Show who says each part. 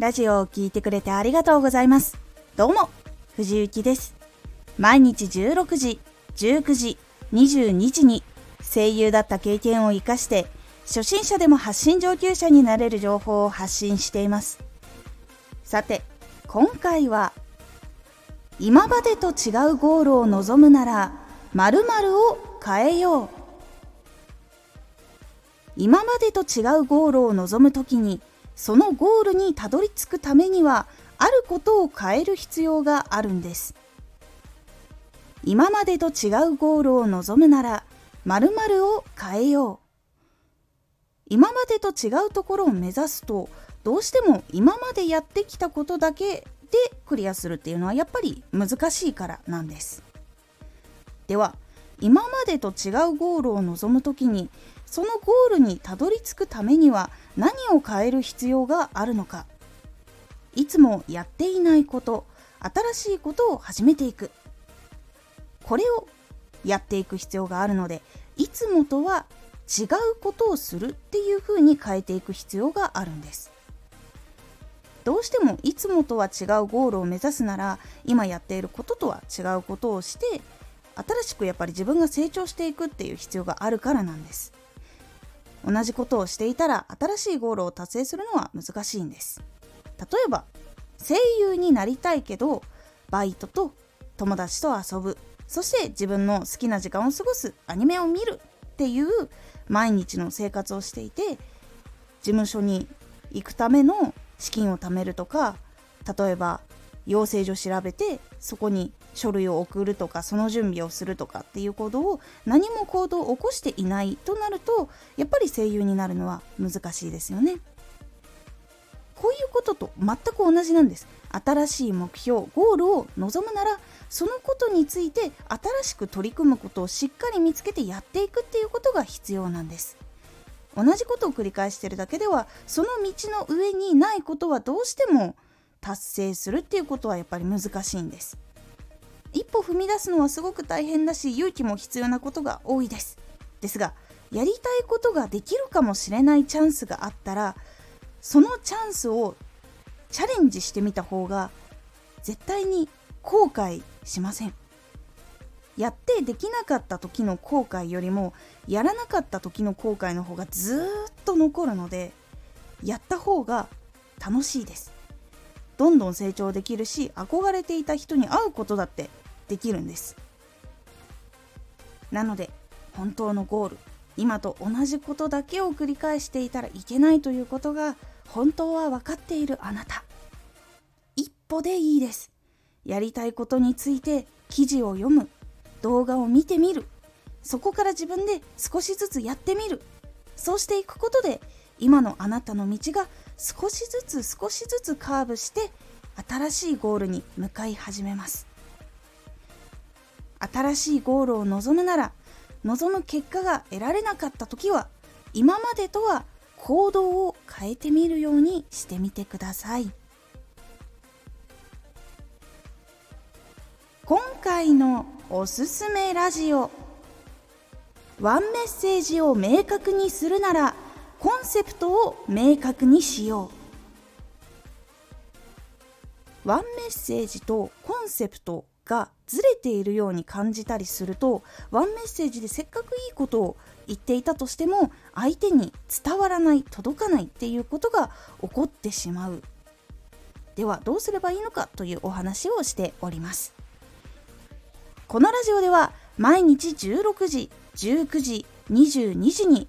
Speaker 1: ラジオを聴いてくれてありがとうございます。どうも、藤幸です。毎日16時、19時、22時に声優だった経験を活かして初心者でも発信上級者になれる情報を発信しています。さて、今回は今までと違うゴールを望むなら〇〇を変えよう今までと違うゴールを望むときにそのゴールにたどり着くためにはあることを変える必要があるんです。今までと違うゴールを望むなら〇〇を変えよう。今までと違うところを目指すとどうしても今までやってきたことだけでクリアするっていうのはやっぱり難しいからなんです。では今までと違うゴールを望む時にそのゴールにたどり着くためには何を変える必要があるのか。いつもやっていないこと新しいことを始めていく。これをやっていく必要があるのでいつもとは違うことをするっていうふうに変えていく必要があるんです。どうしてもいつもとは違うゴールを目指すなら今やっていることとは違うことをして新しくやっぱり自分が成長していくっていう必要があるからなんです。同じことをしていたら新しいゴールを達成するのは難しいんです。例えば声優になりたいけどバイトと友達と遊ぶ。そして自分の好きな時間を過ごす。アニメを見るっていう毎日の生活をしていて事務所に行くための資金を貯めるとか例えば養成所調べてそこに書類を送るとかその準備をするとかっていう行動を何も行動を起こしていないとなるとやっぱり声優になるのは難しいですよね。こういうことと全く同じなんです。新しい目標ゴールを望むならそのことについて新しく取り組むことをしっかり見つけてやっていくっていうことが必要なんです。同じことを繰り返してるだけではその道の上にないことはどうしても達成するっていうことはやっぱり難しいんです一歩踏み出すのはすごく大変だし勇気も必要なことが多いです。ですがやりたいことができるかもしれないチャンスがあったらそのチャンスをチャレンジしてみた方が絶対に後悔しません。やってできなかった時の後悔よりもやらなかった時の後悔の方がずっと残るのでやった方が楽しいです。どんどん成長できるし憧れていた人に会うことだってできるんです。なので本当のゴール今と同じことだけを繰り返していたらいけないということが本当は分かっているあなた。一歩でいいです。やりたいことについて記事を読む。動画を見てみる。そこから自分で少しずつやってみる。そうしていくことで今のあなたの道が少しずつ少しずつカーブして新しいゴールに向かい始めます。新しいゴールを望むなら望む結果が得られなかった時は今までとは行動を変えてみるようにしてみてください。今回のおすすめラジオワンメッセージを明確にするならコンセプトを明確にしよう。ワンメッセージとコンセプトがずれているように感じたりするとワンメッセージでせっかくいいことを言っていたとしても相手に伝わらない届かないっていうことが起こってしまう。ではどうすればいいのかというお話をしております。このラジオでは毎日16時19時22時に